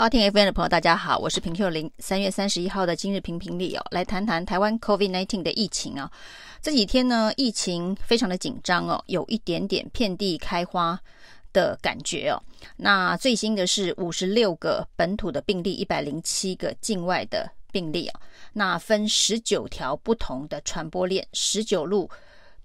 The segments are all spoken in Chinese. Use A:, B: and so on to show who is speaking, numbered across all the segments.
A: 好，听 FM 的朋友，大家好，我是平秀琳。三月三十一号的今日评评理哦，来谈谈台湾 COVID-19 的疫情啊。这几天呢，疫情非常的紧张哦，有一点点遍地开花的感觉哦。那最新的是五十六个本土的病例，一百零七个境外的病例啊。那分十九条不同的传播链，十九路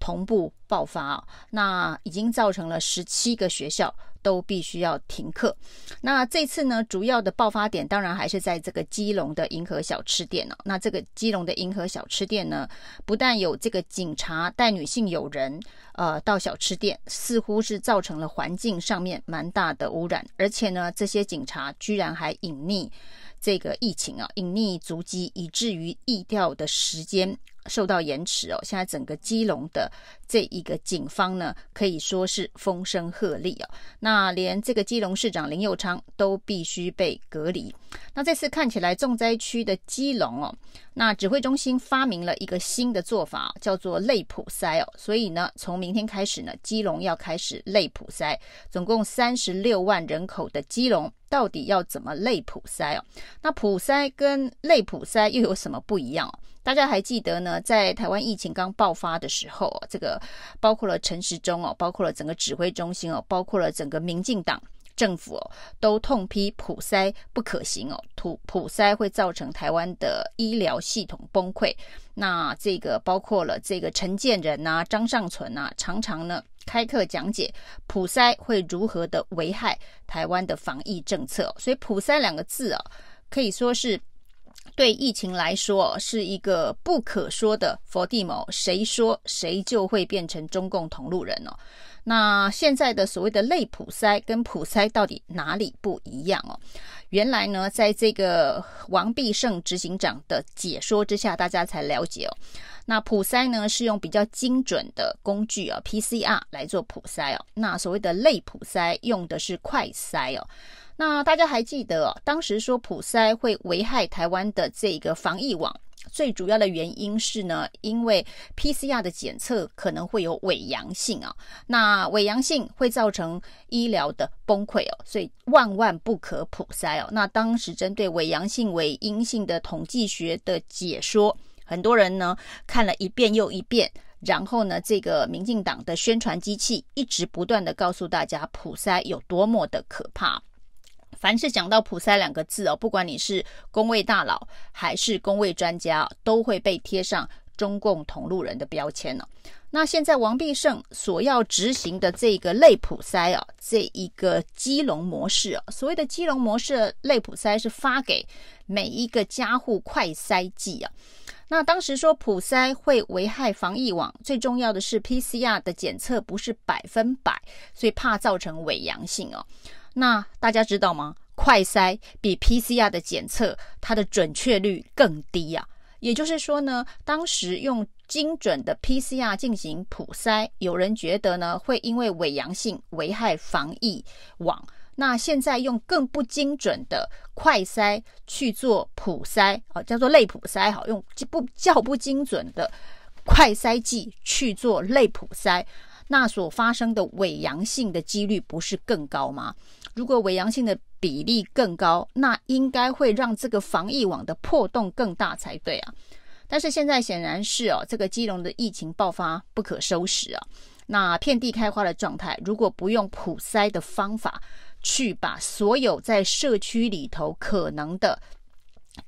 A: 同步爆发啊。那已经造成了十七个学校。都必须要停课。那这次呢，主要的爆发点当然还是在这个基隆的银河小吃店哦。那这个基隆的银河小吃店呢，不但有这个警察带女性友人呃到小吃店，似乎是造成了环境上面蛮大的污染，而且呢，这些警察居然还隐匿这个疫情啊，隐匿足迹，以至于疫调的时间受到延迟哦。现在整个基隆的这一个警方呢，可以说是风声鹤唳哦。那连这个基隆市长林佑昌都必须被隔离。那这次看起来重灾区的基隆哦，那指挥中心发明了一个新的做法，叫做类普筛哦。所以呢，从明天开始呢，基隆要开始类普筛，总共三十六万人口的基隆，到底要怎么类普筛哦？那普筛跟类普筛又有什么不一样？大家还记得呢，在台湾疫情刚爆发的时候，这个包括了陈时中哦，包括了整个指挥中心哦，包括了整个民进党政府哦，都痛批普筛不可行哦，普普筛会造成台湾的医疗系统崩溃。那这个包括了这个陈建仁呐、张尚存呐，常常呢开课讲解普筛会如何的危害台湾的防疫政策。所以普筛两个字啊，可以说是。对疫情来说是一个不可说的佛地魔，谁说谁就会变成中共同路人哦。那现在的所谓的类普筛跟普筛到底哪里不一样哦？原来呢，在这个王必胜执行长的解说之下，大家才了解哦。那普筛呢是用比较精准的工具啊，PCR 来做普筛哦。那所谓的类普筛用的是快筛哦。那大家还记得哦，当时说普筛会危害台湾的这个防疫网，最主要的原因是呢，因为 PCR 的检测可能会有伪阳性啊，那伪阳性会造成医疗的崩溃哦，所以万万不可普筛哦。那当时针对伪阳性、伪阴性的统计学的解说，很多人呢看了一遍又一遍，然后呢，这个民进党的宣传机器一直不断的告诉大家普筛有多么的可怕。凡是讲到普塞两个字哦，不管你是公卫大佬还是公卫专家，都会被贴上中共同路人的标签了。那现在王必胜所要执行的这个类普筛啊，这一个基隆模式啊，所谓的基隆模式类普筛是发给每一个家户快筛剂啊。那当时说普筛会危害防疫网，最重要的是 PCR 的检测不是百分百，所以怕造成伪阳性哦。那大家知道吗？快筛比 PCR 的检测，它的准确率更低啊。也就是说呢，当时用精准的 PCR 进行普筛，有人觉得呢会因为伪阳性危害防疫网。那现在用更不精准的快筛去做普筛，啊，叫做类普筛，好，用不较不精准的快筛剂去做类普筛。那所发生的伪阳性的几率不是更高吗？如果伪阳性的比例更高，那应该会让这个防疫网的破洞更大才对啊。但是现在显然是哦，这个基隆的疫情爆发不可收拾啊。那遍地开花的状态，如果不用普筛的方法去把所有在社区里头可能的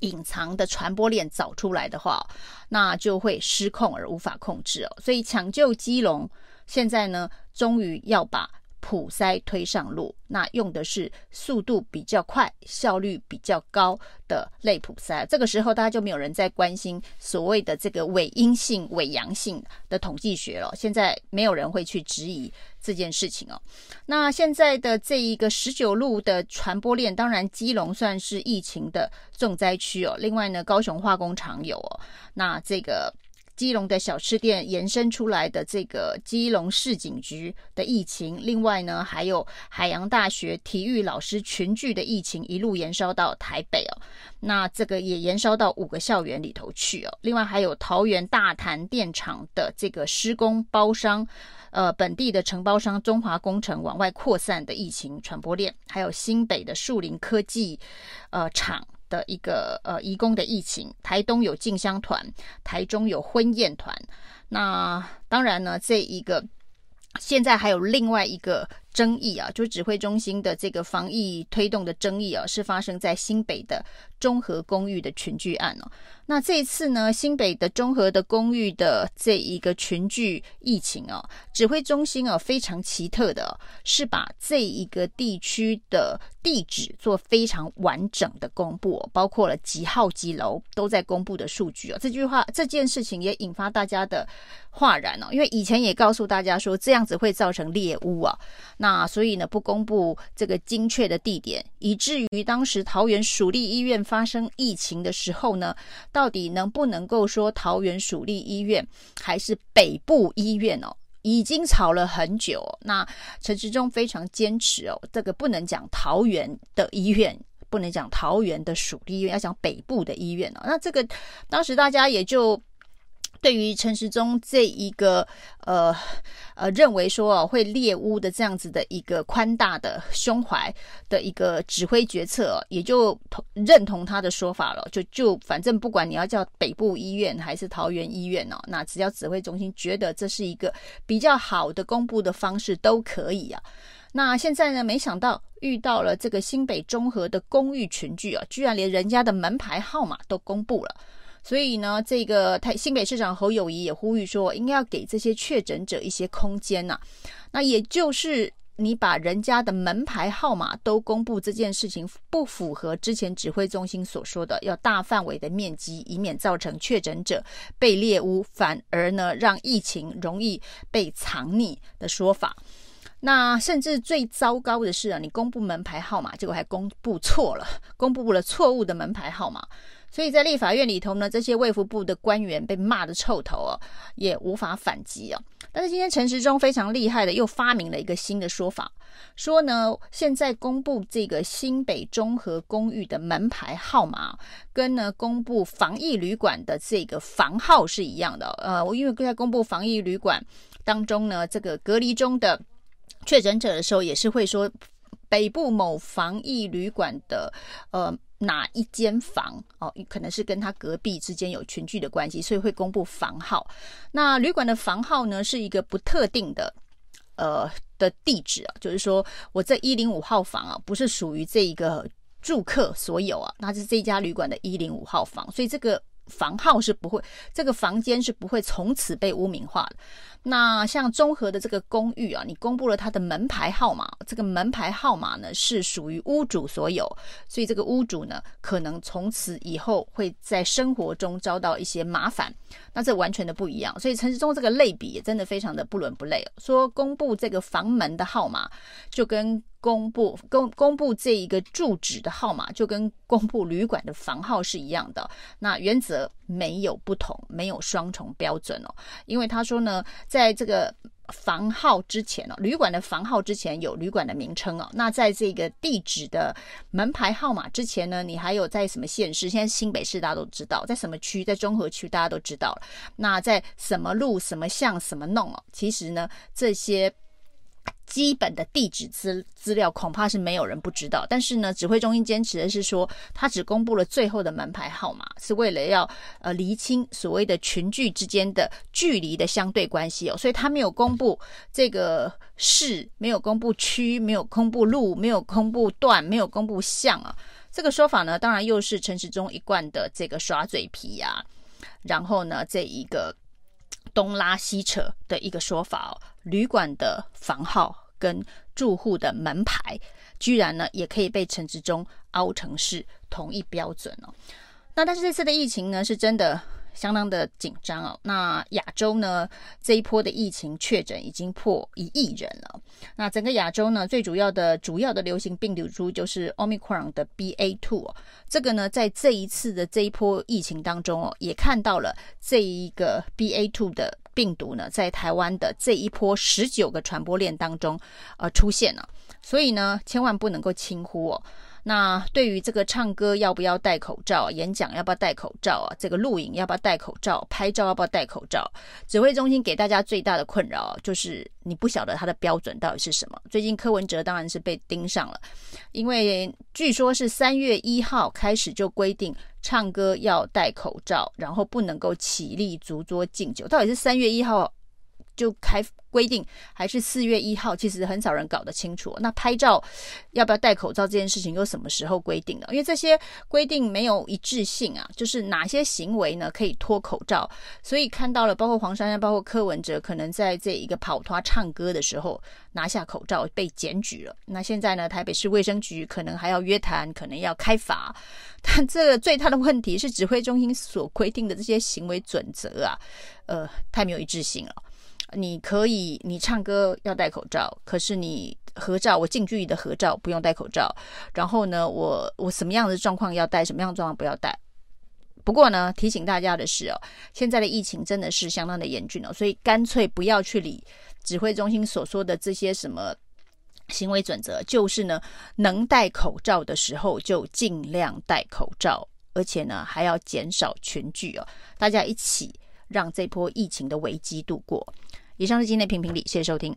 A: 隐藏的传播链找出来的话，那就会失控而无法控制哦。所以抢救基隆。现在呢，终于要把普筛推上路，那用的是速度比较快、效率比较高的类普筛。这个时候，大家就没有人在关心所谓的这个伪阴性、伪阳性的统计学了。现在没有人会去质疑这件事情哦。那现在的这一个十九路的传播链，当然基隆算是疫情的重灾区哦。另外呢，高雄化工厂有哦，那这个。基隆的小吃店延伸出来的这个基隆市警局的疫情，另外呢，还有海洋大学体育老师群聚的疫情，一路延烧到台北哦。那这个也延烧到五个校园里头去哦。另外还有桃园大潭电厂的这个施工包商，呃，本地的承包商中华工程往外扩散的疫情传播链，还有新北的树林科技呃厂。的一个呃移工的疫情，台东有进香团，台中有婚宴团，那当然呢，这一个现在还有另外一个争议啊，就指挥中心的这个防疫推动的争议啊，是发生在新北的中和公寓的群聚案哦。那这一次呢，新北的中和的公寓的这一个群聚疫情哦，指挥中心哦非常奇特的，是把这一个地区的地址做非常完整的公布，包括了几号几楼都在公布的数据哦。这句话这件事情也引发大家的哗然哦，因为以前也告诉大家说这样子会造成猎巫啊，那所以呢不公布这个精确的地点，以至于当时桃园署立医院发生疫情的时候呢。到底能不能够说桃园署立医院还是北部医院哦？已经吵了很久。那陈时中非常坚持哦，这个不能讲桃园的医院，不能讲桃园的署立医院，要讲北部的医院哦。那这个当时大家也就。对于陈时中这一个呃呃认为说哦会猎巫的这样子的一个宽大的胸怀的一个指挥决策，也就同认同他的说法了。就就反正不管你要叫北部医院还是桃园医院哦，那只要指挥中心觉得这是一个比较好的公布的方式都可以啊。那现在呢，没想到遇到了这个新北中和的公寓群聚啊，居然连人家的门牌号码都公布了。所以呢，这个台新北市长侯友宜也呼吁说，应该要给这些确诊者一些空间呐。那也就是你把人家的门牌号码都公布这件事情，不符合之前指挥中心所说的要大范围的面积，以免造成确诊者被猎巫，反而呢让疫情容易被藏匿的说法。那甚至最糟糕的是啊，你公布门牌号码，结果还公布错了，公布了错误的门牌号码。所以在立法院里头呢，这些卫福部的官员被骂得臭头哦，也无法反击哦。但是今天陈时中非常厉害的，又发明了一个新的说法，说呢，现在公布这个新北中和公寓的门牌号码，跟呢公布防疫旅馆的这个房号是一样的。呃，我因为在公布防疫旅馆当中呢，这个隔离中的确诊者的时候，也是会说北部某防疫旅馆的呃。哪一间房哦？可能是跟他隔壁之间有群聚的关系，所以会公布房号。那旅馆的房号呢，是一个不特定的呃的地址啊，就是说我这一零五号房啊，不是属于这一个住客所有啊，那是这家旅馆的一零五号房，所以这个房号是不会，这个房间是不会从此被污名化的。那像中和的这个公寓啊，你公布了它的门牌号码，这个门牌号码呢是属于屋主所有，所以这个屋主呢可能从此以后会在生活中遭到一些麻烦，那这完全的不一样。所以陈时中这个类比也真的非常的不伦不类，说公布这个房门的号码就跟。公布公公布这一个住址的号码，就跟公布旅馆的房号是一样的。那原则没有不同，没有双重标准哦。因为他说呢，在这个房号之前哦，旅馆的房号之前有旅馆的名称哦。那在这个地址的门牌号码之前呢，你还有在什么县市？现在新北市大家都知道，在什么区？在中和区大家都知道了。那在什么路、什么巷、什么弄哦？其实呢，这些。基本的地址资资料恐怕是没有人不知道，但是呢，指挥中心坚持的是说，他只公布了最后的门牌号码，是为了要呃厘清所谓的群聚之间的距离的相对关系哦，所以他没有公布这个市，没有公布区，没有公布路，没有公布段，没有公布巷啊。这个说法呢，当然又是陈时中一贯的这个耍嘴皮呀、啊，然后呢，这一个。东拉西扯的一个说法哦，旅馆的房号跟住户的门牌，居然呢也可以被陈志忠凹成是同一标准哦。那但是这次的疫情呢，是真的相当的紧张哦。那亚洲呢，这一波的疫情确诊已经破一亿人了。那整个亚洲呢，最主要的主要的流行病毒株就是 Omicron 的 BA two 哦。这个呢，在这一次的这一波疫情当中哦，也看到了这一个 BA two 的病毒呢，在台湾的这一波十九个传播链当中呃出现了。所以呢，千万不能够轻忽哦。那对于这个唱歌要不要戴口罩，演讲要不要戴口罩啊？这个录影要不要戴口罩？拍照要不要戴口罩？指挥中心给大家最大的困扰就是你不晓得它的标准到底是什么。最近柯文哲当然是被盯上了，因为据说是三月一号开始就规定唱歌要戴口罩，然后不能够起立、足桌敬酒。到底是三月一号就开规定还是四月一号，其实很少人搞得清楚。那拍照要不要戴口罩这件事情，又什么时候规定的？因为这些规定没有一致性啊，就是哪些行为呢可以脱口罩？所以看到了，包括黄珊珊，包括柯文哲，可能在这一个跑团唱歌的时候拿下口罩被检举了。那现在呢，台北市卫生局可能还要约谈，可能要开罚。但这个最大的问题是，指挥中心所规定的这些行为准则啊，呃，太没有一致性了。你可以，你唱歌要戴口罩，可是你合照，我近距离的合照不用戴口罩。然后呢，我我什么样的状况要戴，什么样的状况不要戴。不过呢，提醒大家的是哦，现在的疫情真的是相当的严峻哦，所以干脆不要去理指挥中心所说的这些什么行为准则，就是呢，能戴口罩的时候就尽量戴口罩，而且呢，还要减少群聚哦，大家一起。让这波疫情的危机度过。以上是今天的评评理，谢谢收听。